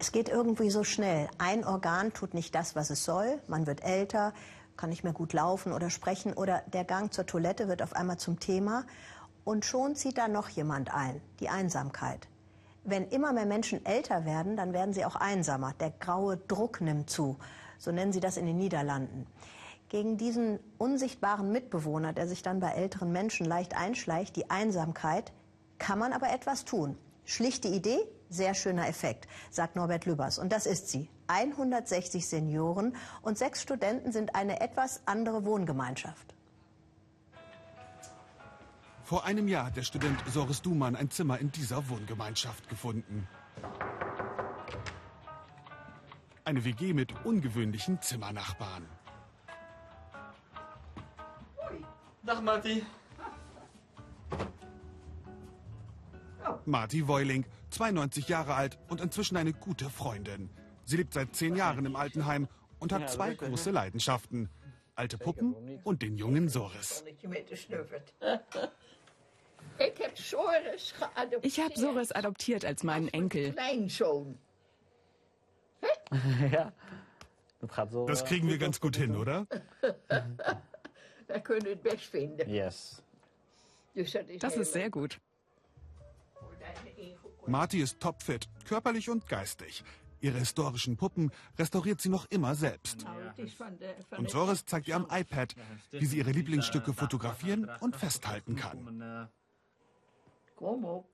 Es geht irgendwie so schnell. Ein Organ tut nicht das, was es soll. Man wird älter, kann nicht mehr gut laufen oder sprechen oder der Gang zur Toilette wird auf einmal zum Thema. Und schon zieht da noch jemand ein, die Einsamkeit. Wenn immer mehr Menschen älter werden, dann werden sie auch einsamer. Der graue Druck nimmt zu. So nennen sie das in den Niederlanden. Gegen diesen unsichtbaren Mitbewohner, der sich dann bei älteren Menschen leicht einschleicht, die Einsamkeit, kann man aber etwas tun. Schlichte Idee, sehr schöner Effekt, sagt Norbert Lübbers. Und das ist sie. 160 Senioren und sechs Studenten sind eine etwas andere Wohngemeinschaft. Vor einem Jahr hat der Student Soris Dumann ein Zimmer in dieser Wohngemeinschaft gefunden. Eine WG mit ungewöhnlichen Zimmernachbarn. Dag Marty. Marty Woiling, 92 Jahre alt und inzwischen eine gute Freundin. Sie lebt seit zehn Jahren im Altenheim und hat zwei große Leidenschaften. Alte Puppen und den jungen Soris. Ich habe Soris adoptiert als meinen Enkel. Das kriegen wir ganz gut hin, oder? Yes. Das ist sehr gut. Marty ist topfit, körperlich und geistig. Ihre historischen Puppen restauriert sie noch immer selbst. Und Soris zeigt ihr am iPad, wie sie ihre Lieblingsstücke fotografieren und festhalten kann.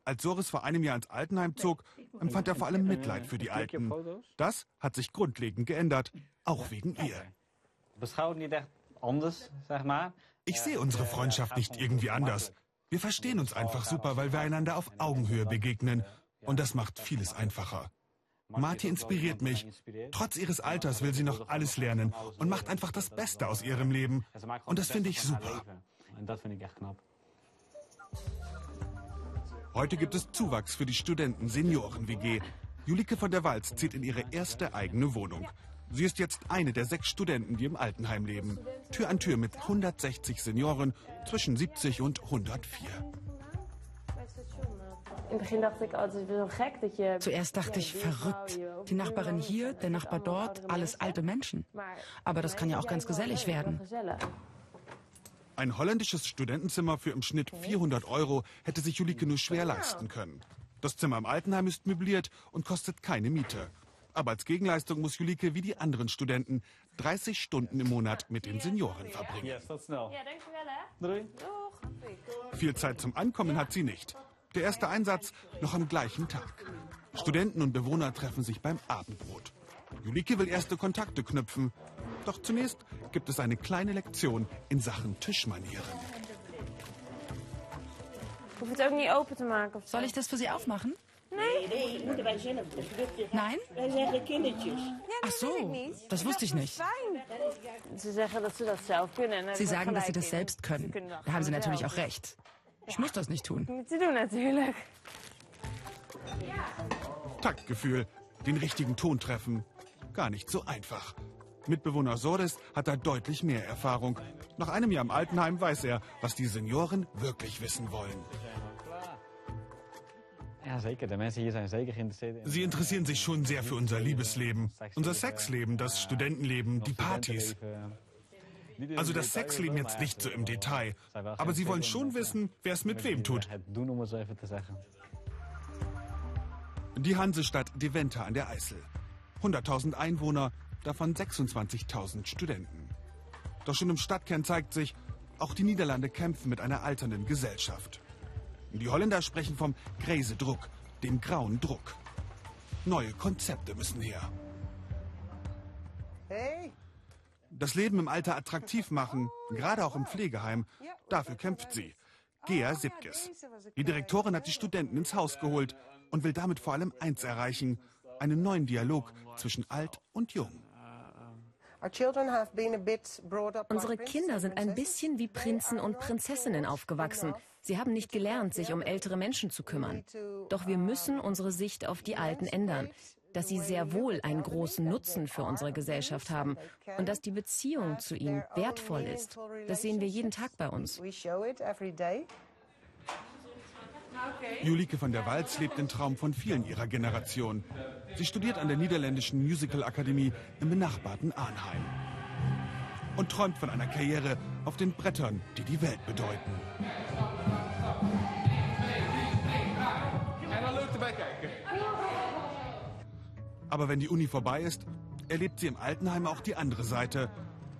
Als Soris vor einem Jahr ins Altenheim zog, empfand er vor allem Mitleid für die Alten. Das hat sich grundlegend geändert, auch wegen ihr. Ich sehe unsere Freundschaft nicht irgendwie anders. Wir verstehen uns einfach super, weil wir einander auf Augenhöhe begegnen. Und das macht vieles einfacher. Marty inspiriert mich. Trotz ihres Alters will sie noch alles lernen und macht einfach das Beste aus ihrem Leben. Und das finde ich super. Heute gibt es Zuwachs für die Studenten-Senioren-WG. Julike von der Walz zieht in ihre erste eigene Wohnung. Sie ist jetzt eine der sechs Studenten, die im Altenheim leben. Tür an Tür mit 160 Senioren zwischen 70 und 104. In het begin dacht ik, oh, het is wel gek dat je... Zuerst dachte ich, verrückt. Die Nachbarin hier, der Nachbar dort, alles alte Menschen. Aber das kann ja auch ganz gesellig werden. Ein holländisches Studentenzimmer für im Schnitt 400 Euro hätte sich Julike nur schwer leisten können. Das Zimmer im Altenheim ist möbliert und kostet keine Miete. Aber als Gegenleistung muss Julike wie die anderen Studenten 30 Stunden im Monat mit den Senioren verbringen. Viel Zeit zum Ankommen hat sie nicht. Der erste Einsatz noch am gleichen Tag. Studenten und Bewohner treffen sich beim Abendbrot. Julike will erste Kontakte knüpfen. Doch zunächst gibt es eine kleine Lektion in Sachen Tischmanieren. Soll ich das für Sie aufmachen? Nein? Kindertjes. Ach so, das wusste ich nicht. Sie sagen, dass Sie das selbst können. Da haben Sie natürlich auch recht. Ich muss das nicht tun. Ze doen natuurlijk. Taktgefühl, den richtigen Ton treffen. Gar nicht so einfach. Mitbewohner Soris hat da deutlich mehr Erfahrung. Nach einem Jahr im Altenheim weiß er, was die Senioren wirklich wissen wollen. Sie interessieren sich schon sehr für unser Liebesleben, unser Sexleben, das Studentenleben, die Partys. Also das Sexleben jetzt nicht so im Detail. Aber sie wollen schon wissen, wer es mit wem tut. Die Hansestadt Deventer an der Eisel. 100.000 Einwohner, davon 26.000 Studenten. Doch schon im Stadtkern zeigt sich, auch die Niederlande kämpfen mit einer alternden Gesellschaft. Die Holländer sprechen vom Gräse Druck, dem grauen Druck. Neue Konzepte müssen her. Das Leben im Alter attraktiv machen, gerade auch im Pflegeheim, dafür kämpft sie. Gea Sipkes. Die Direktorin hat die Studenten ins Haus geholt und will damit vor allem eins erreichen, einen neuen Dialog zwischen alt und jung. Unsere Kinder sind ein bisschen wie Prinzen und Prinzessinnen aufgewachsen. Sie haben nicht gelernt, sich um ältere Menschen zu kümmern. Doch wir müssen unsere Sicht auf die Alten ändern. Dass sie sehr wohl einen großen Nutzen für unsere Gesellschaft haben und dass die Beziehung zu ihnen wertvoll ist. Das sehen wir jeden Tag bei uns. Julike von der Walz lebt den Traum von vielen ihrer Generation. Sie studiert an der Niederländischen Musical-Akademie im benachbarten Arnheim. Und träumt von einer Karriere auf den Brettern, die die Welt bedeuten. Aber wenn die Uni vorbei ist, erlebt sie im Altenheim auch die andere Seite.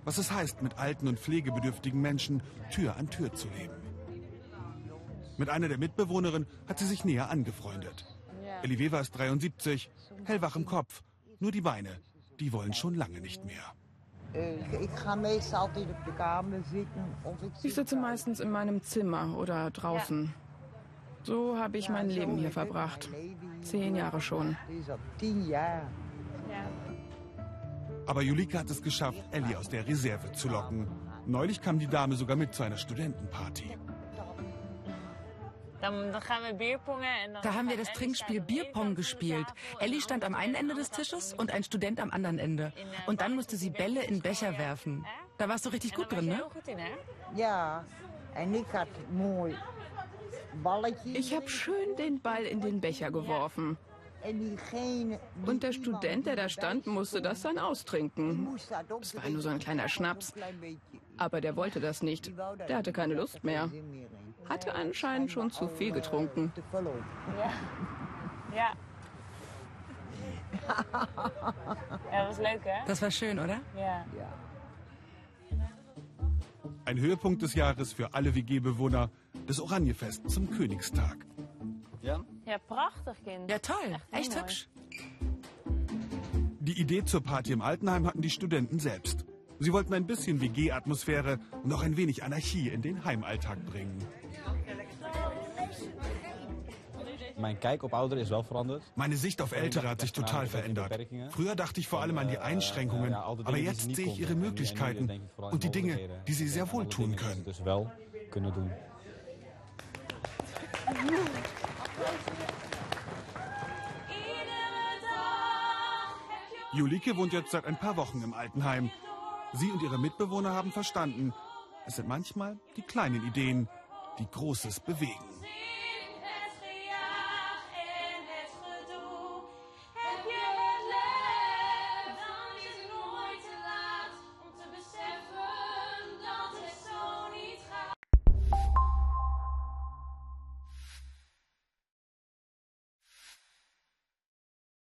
Was es heißt, mit alten und pflegebedürftigen Menschen Tür an Tür zu leben. Mit einer der Mitbewohnerinnen hat sie sich näher angefreundet. Eliveva ist 73, hellwach im Kopf. Nur die Beine, die wollen schon lange nicht mehr. Ich sitze meistens in meinem Zimmer oder draußen. So habe ich mein Leben hier verbracht. Zehn Jahre schon. Aber Julika hat es geschafft, Ellie aus der Reserve zu locken. Neulich kam die Dame sogar mit zu einer Studentenparty. Da haben wir das Trinkspiel Bierpong gespielt. Ellie stand am einen Ende des Tisches und ein Student am anderen Ende. Und dann musste sie Bälle in Becher werfen. Da warst du richtig gut drin, ne? Ja, had mooi balletje. Ich habe schön den Ball in den Becher geworfen. Und der Student, der da stand, musste das dann austrinken. Es war nur so ein kleiner Schnaps. Aber der wollte das nicht. Der hatte keine Lust mehr. Hatte anscheinend schon zu viel getrunken. Ja. Ja, leuk, hè? Das war schön, oder? Ja. Ein Höhepunkt des Jahres für alle WG-Bewohner, das Oranjefest zum Königstag. Ja? Ja, prachtig, kind. Ja, toll. Echt mooi. hübsch. Die Idee zur Party im Altenheim hatten die Studenten selbst. Sie wollten ein bisschen WG-Atmosphäre und auch ein wenig Anarchie in den Heimalltag bringen. Mijn kijk op ouderen is wel veranderd. Meine Sicht auf Ältere hat sich total verändert. Früher dachte ich vor allem an die Einschränkungen, aber jetzt sehe ich ihre Möglichkeiten und die Dinge, die sie sehr wohl tun können. Julike wohnt jetzt seit ein paar Wochen im Altenheim. Sie und ihre Mitbewohner haben verstanden, es sind manchmal die kleinen Ideen, die Großes bewegen.